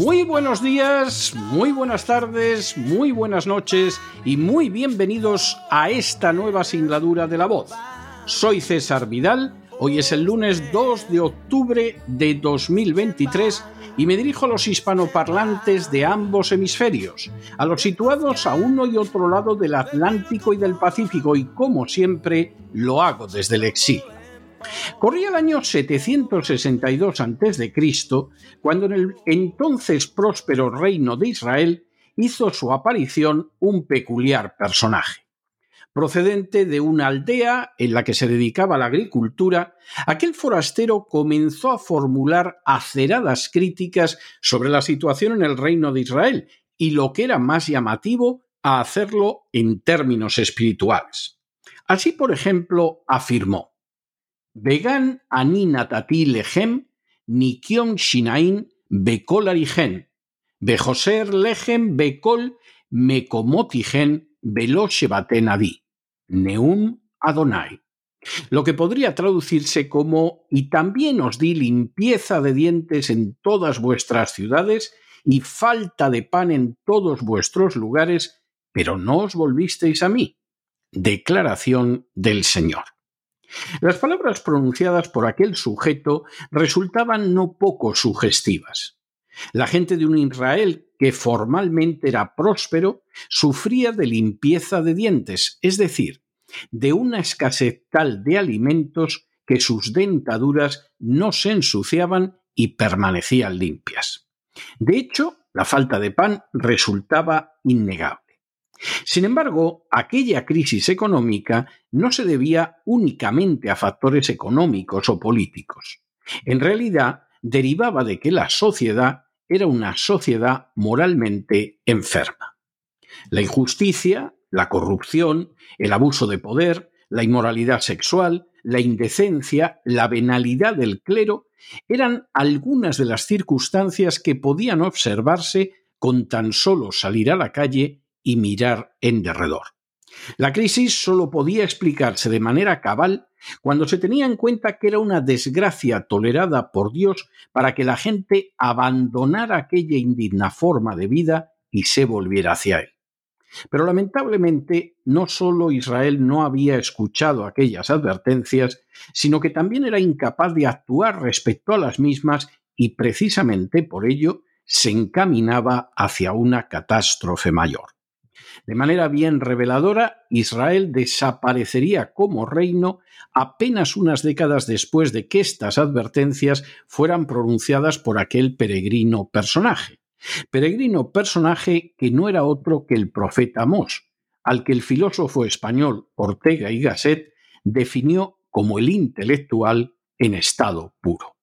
Muy buenos días, muy buenas tardes, muy buenas noches y muy bienvenidos a esta nueva singladura de la voz. Soy César Vidal, hoy es el lunes 2 de octubre de 2023 y me dirijo a los hispanoparlantes de ambos hemisferios, a los situados a uno y otro lado del Atlántico y del Pacífico y como siempre lo hago desde el exilio. Corría el año 762 a.C., cuando en el entonces próspero reino de Israel hizo su aparición un peculiar personaje. Procedente de una aldea en la que se dedicaba a la agricultura, aquel forastero comenzó a formular aceradas críticas sobre la situación en el reino de Israel y, lo que era más llamativo, a hacerlo en términos espirituales. Así, por ejemplo, afirmó Vegan ani natati lechem, nikion shinain bekol arigen, bejoser lechem bekol mekomotigen velo shebaten adi, neum Adonai. Lo que podría traducirse como y también os di limpieza de dientes en todas vuestras ciudades y falta de pan en todos vuestros lugares, pero no os volvisteis a mí. Declaración del Señor. Las palabras pronunciadas por aquel sujeto resultaban no poco sugestivas. La gente de un Israel que formalmente era próspero sufría de limpieza de dientes, es decir, de una escasez tal de alimentos que sus dentaduras no se ensuciaban y permanecían limpias. De hecho, la falta de pan resultaba innegable. Sin embargo, aquella crisis económica no se debía únicamente a factores económicos o políticos. En realidad, derivaba de que la sociedad era una sociedad moralmente enferma. La injusticia, la corrupción, el abuso de poder, la inmoralidad sexual, la indecencia, la venalidad del clero eran algunas de las circunstancias que podían observarse con tan solo salir a la calle y mirar en derredor. La crisis solo podía explicarse de manera cabal cuando se tenía en cuenta que era una desgracia tolerada por Dios para que la gente abandonara aquella indigna forma de vida y se volviera hacia Él. Pero lamentablemente no solo Israel no había escuchado aquellas advertencias, sino que también era incapaz de actuar respecto a las mismas y precisamente por ello se encaminaba hacia una catástrofe mayor. De manera bien reveladora, Israel desaparecería como reino apenas unas décadas después de que estas advertencias fueran pronunciadas por aquel peregrino personaje. Peregrino personaje que no era otro que el profeta Mos, al que el filósofo español Ortega y Gasset definió como el intelectual en estado puro.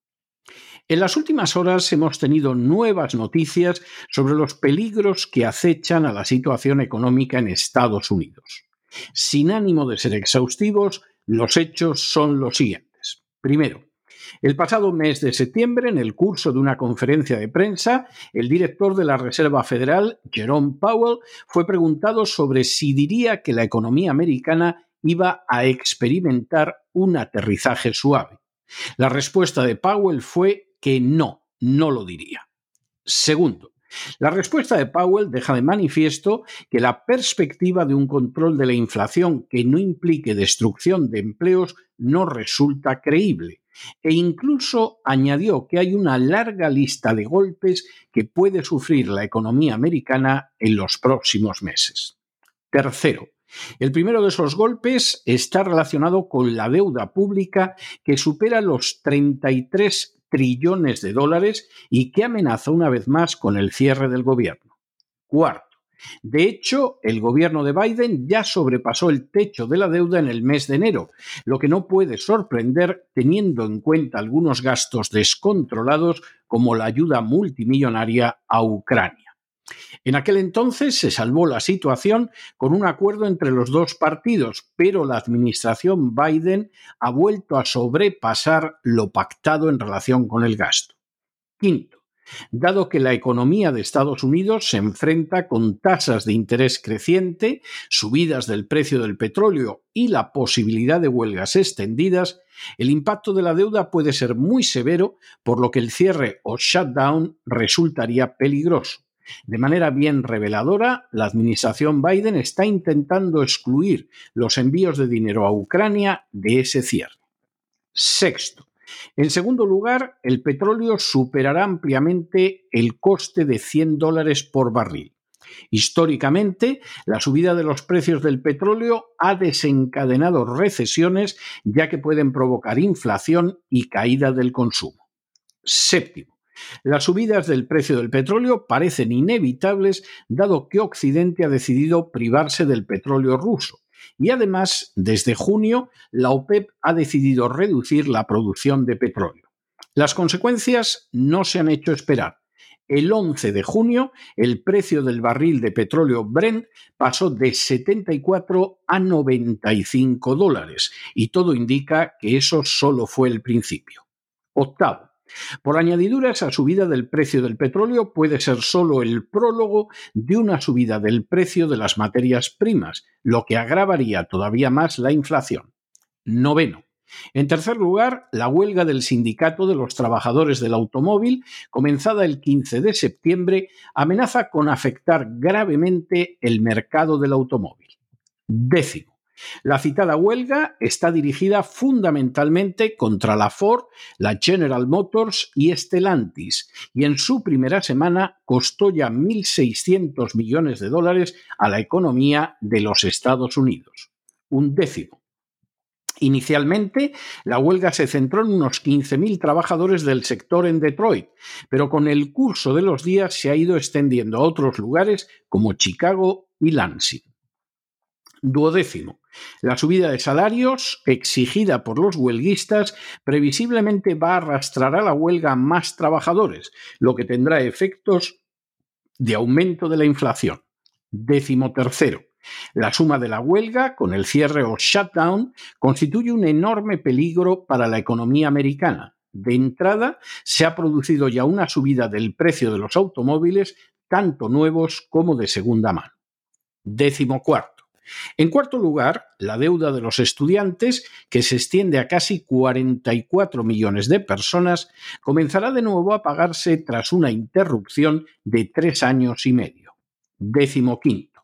En las últimas horas hemos tenido nuevas noticias sobre los peligros que acechan a la situación económica en Estados Unidos. Sin ánimo de ser exhaustivos, los hechos son los siguientes. Primero, el pasado mes de septiembre, en el curso de una conferencia de prensa, el director de la Reserva Federal, Jerome Powell, fue preguntado sobre si diría que la economía americana iba a experimentar un aterrizaje suave. La respuesta de Powell fue que no, no lo diría. Segundo, la respuesta de Powell deja de manifiesto que la perspectiva de un control de la inflación que no implique destrucción de empleos no resulta creíble e incluso añadió que hay una larga lista de golpes que puede sufrir la economía americana en los próximos meses. Tercero, el primero de esos golpes está relacionado con la deuda pública que supera los 33 trillones de dólares y que amenaza una vez más con el cierre del gobierno. Cuarto, de hecho, el gobierno de Biden ya sobrepasó el techo de la deuda en el mes de enero, lo que no puede sorprender teniendo en cuenta algunos gastos descontrolados como la ayuda multimillonaria a Ucrania. En aquel entonces se salvó la situación con un acuerdo entre los dos partidos, pero la administración Biden ha vuelto a sobrepasar lo pactado en relación con el gasto. Quinto, dado que la economía de Estados Unidos se enfrenta con tasas de interés creciente, subidas del precio del petróleo y la posibilidad de huelgas extendidas, el impacto de la deuda puede ser muy severo, por lo que el cierre o shutdown resultaría peligroso. De manera bien reveladora, la administración Biden está intentando excluir los envíos de dinero a Ucrania de ese cierre. Sexto. En segundo lugar, el petróleo superará ampliamente el coste de 100 dólares por barril. Históricamente, la subida de los precios del petróleo ha desencadenado recesiones ya que pueden provocar inflación y caída del consumo. Séptimo. Las subidas del precio del petróleo parecen inevitables dado que Occidente ha decidido privarse del petróleo ruso. Y además, desde junio, la OPEP ha decidido reducir la producción de petróleo. Las consecuencias no se han hecho esperar. El 11 de junio, el precio del barril de petróleo Brent pasó de 74 a 95 dólares, y todo indica que eso solo fue el principio. Octavo, por añadidura, esa subida del precio del petróleo puede ser solo el prólogo de una subida del precio de las materias primas, lo que agravaría todavía más la inflación. Noveno. En tercer lugar, la huelga del Sindicato de los Trabajadores del Automóvil, comenzada el 15 de septiembre, amenaza con afectar gravemente el mercado del automóvil. Décimo. La citada huelga está dirigida fundamentalmente contra la Ford, la General Motors y Stellantis, y en su primera semana costó ya 1.600 millones de dólares a la economía de los Estados Unidos. Un décimo. Inicialmente, la huelga se centró en unos 15.000 trabajadores del sector en Detroit, pero con el curso de los días se ha ido extendiendo a otros lugares como Chicago y Lansing. Duodécimo. La subida de salarios exigida por los huelguistas previsiblemente va a arrastrar a la huelga más trabajadores, lo que tendrá efectos de aumento de la inflación. Décimo tercero. La suma de la huelga con el cierre o shutdown constituye un enorme peligro para la economía americana. De entrada, se ha producido ya una subida del precio de los automóviles, tanto nuevos como de segunda mano. Décimo cuarto. En cuarto lugar, la deuda de los estudiantes, que se extiende a casi 44 millones de personas, comenzará de nuevo a pagarse tras una interrupción de tres años y medio. Décimo quinto.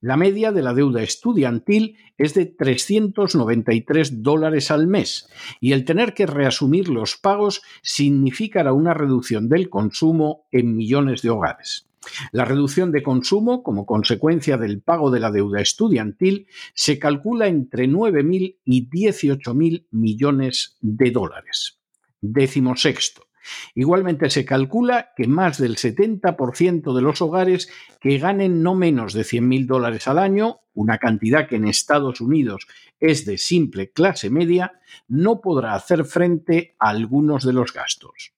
La media de la deuda estudiantil es de 393 dólares al mes y el tener que reasumir los pagos significará una reducción del consumo en millones de hogares. La reducción de consumo, como consecuencia del pago de la deuda estudiantil, se calcula entre 9.000 y 18.000 millones de dólares. Décimo sexto. Igualmente se calcula que más del 70% de los hogares que ganen no menos de 100.000 dólares al año, una cantidad que en Estados Unidos es de simple clase media, no podrá hacer frente a algunos de los gastos.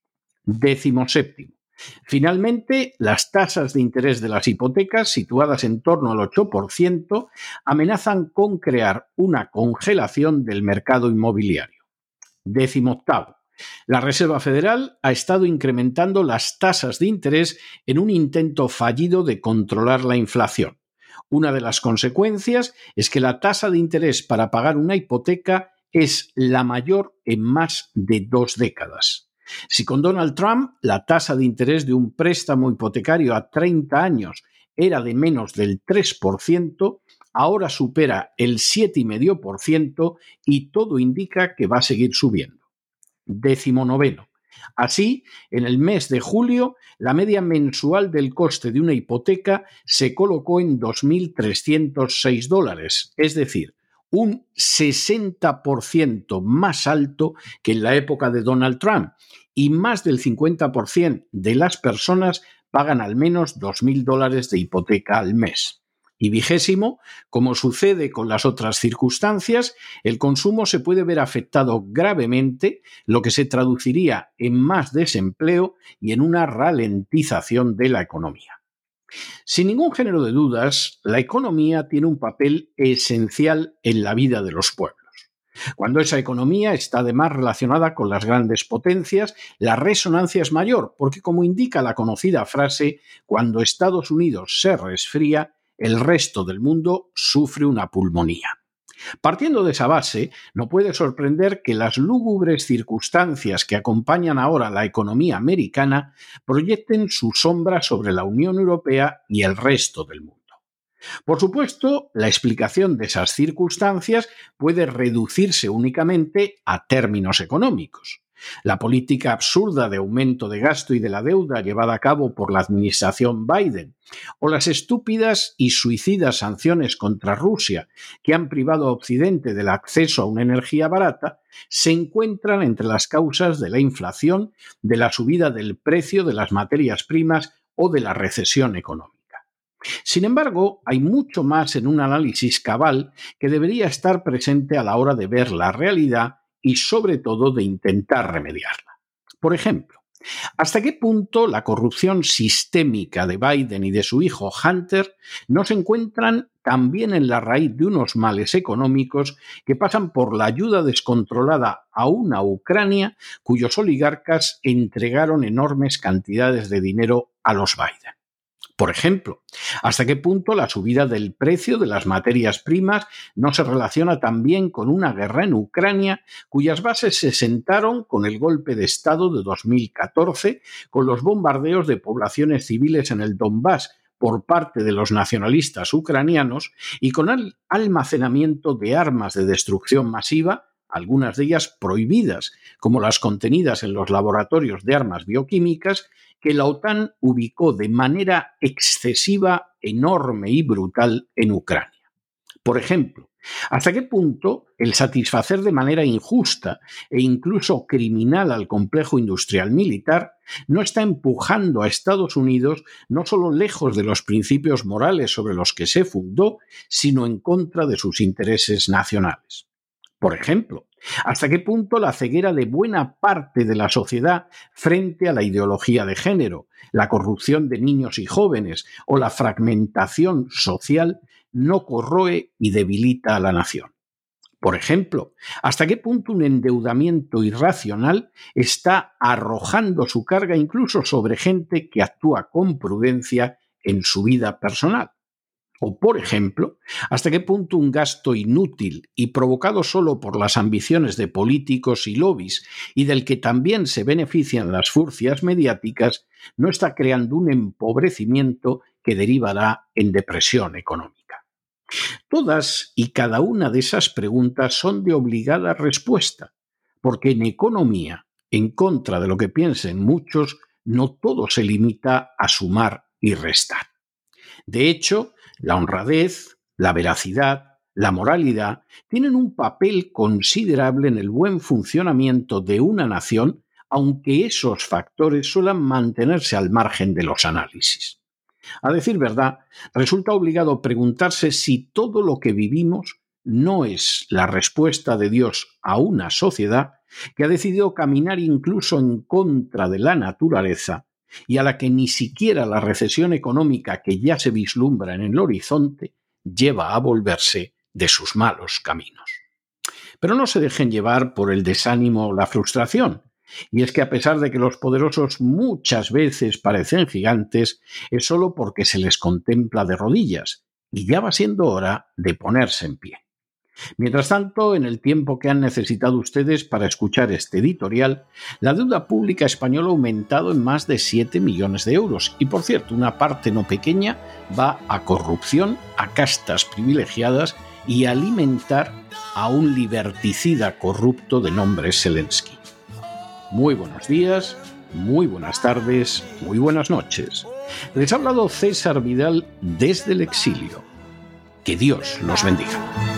Décimo séptimo. Finalmente, las tasas de interés de las hipotecas, situadas en torno al 8%, amenazan con crear una congelación del mercado inmobiliario. Décimo octavo. La Reserva Federal ha estado incrementando las tasas de interés en un intento fallido de controlar la inflación. Una de las consecuencias es que la tasa de interés para pagar una hipoteca es la mayor en más de dos décadas. Si con Donald Trump la tasa de interés de un préstamo hipotecario a 30 años era de menos del 3%, ahora supera el 7,5% y todo indica que va a seguir subiendo. Décimo noveno. Así, en el mes de julio, la media mensual del coste de una hipoteca se colocó en 2.306 dólares, es decir, un 60% más alto que en la época de Donald Trump, y más del 50% de las personas pagan al menos 2.000 dólares de hipoteca al mes. Y vigésimo, como sucede con las otras circunstancias, el consumo se puede ver afectado gravemente, lo que se traduciría en más desempleo y en una ralentización de la economía. Sin ningún género de dudas, la economía tiene un papel esencial en la vida de los pueblos. Cuando esa economía está además relacionada con las grandes potencias, la resonancia es mayor, porque como indica la conocida frase, cuando Estados Unidos se resfría, el resto del mundo sufre una pulmonía. Partiendo de esa base, no puede sorprender que las lúgubres circunstancias que acompañan ahora la economía americana proyecten su sombra sobre la Unión Europea y el resto del mundo. Por supuesto, la explicación de esas circunstancias puede reducirse únicamente a términos económicos. La política absurda de aumento de gasto y de la deuda llevada a cabo por la administración Biden, o las estúpidas y suicidas sanciones contra Rusia que han privado a Occidente del acceso a una energía barata, se encuentran entre las causas de la inflación, de la subida del precio de las materias primas o de la recesión económica. Sin embargo, hay mucho más en un análisis cabal que debería estar presente a la hora de ver la realidad y sobre todo de intentar remediarla. Por ejemplo, ¿hasta qué punto la corrupción sistémica de Biden y de su hijo Hunter no se encuentran también en la raíz de unos males económicos que pasan por la ayuda descontrolada a una Ucrania cuyos oligarcas entregaron enormes cantidades de dinero a los Biden? Por ejemplo, ¿hasta qué punto la subida del precio de las materias primas no se relaciona también con una guerra en Ucrania cuyas bases se sentaron con el golpe de Estado de 2014, con los bombardeos de poblaciones civiles en el Donbass por parte de los nacionalistas ucranianos y con el almacenamiento de armas de destrucción masiva algunas de ellas prohibidas, como las contenidas en los laboratorios de armas bioquímicas, que la OTAN ubicó de manera excesiva, enorme y brutal en Ucrania. Por ejemplo, ¿hasta qué punto el satisfacer de manera injusta e incluso criminal al complejo industrial militar no está empujando a Estados Unidos no solo lejos de los principios morales sobre los que se fundó, sino en contra de sus intereses nacionales? Por ejemplo, ¿hasta qué punto la ceguera de buena parte de la sociedad frente a la ideología de género, la corrupción de niños y jóvenes o la fragmentación social no corroe y debilita a la nación? Por ejemplo, ¿hasta qué punto un endeudamiento irracional está arrojando su carga incluso sobre gente que actúa con prudencia en su vida personal? O, por ejemplo, hasta qué punto un gasto inútil y provocado solo por las ambiciones de políticos y lobbies y del que también se benefician las furcias mediáticas no está creando un empobrecimiento que derivará en depresión económica. Todas y cada una de esas preguntas son de obligada respuesta, porque en economía, en contra de lo que piensen muchos, no todo se limita a sumar y restar. De hecho, la honradez, la veracidad, la moralidad tienen un papel considerable en el buen funcionamiento de una nación, aunque esos factores suelen mantenerse al margen de los análisis. A decir verdad, resulta obligado preguntarse si todo lo que vivimos no es la respuesta de Dios a una sociedad que ha decidido caminar incluso en contra de la naturaleza y a la que ni siquiera la recesión económica que ya se vislumbra en el horizonte lleva a volverse de sus malos caminos. Pero no se dejen llevar por el desánimo o la frustración. Y es que a pesar de que los poderosos muchas veces parecen gigantes, es solo porque se les contempla de rodillas, y ya va siendo hora de ponerse en pie. Mientras tanto, en el tiempo que han necesitado ustedes para escuchar este editorial, la deuda pública española ha aumentado en más de 7 millones de euros y, por cierto, una parte no pequeña va a corrupción, a castas privilegiadas y a alimentar a un liberticida corrupto de nombre Zelensky. muy buenos días, muy buenas tardes, muy buenas noches. Les ha hablado César Vidal desde el exilio. Que Dios los bendiga.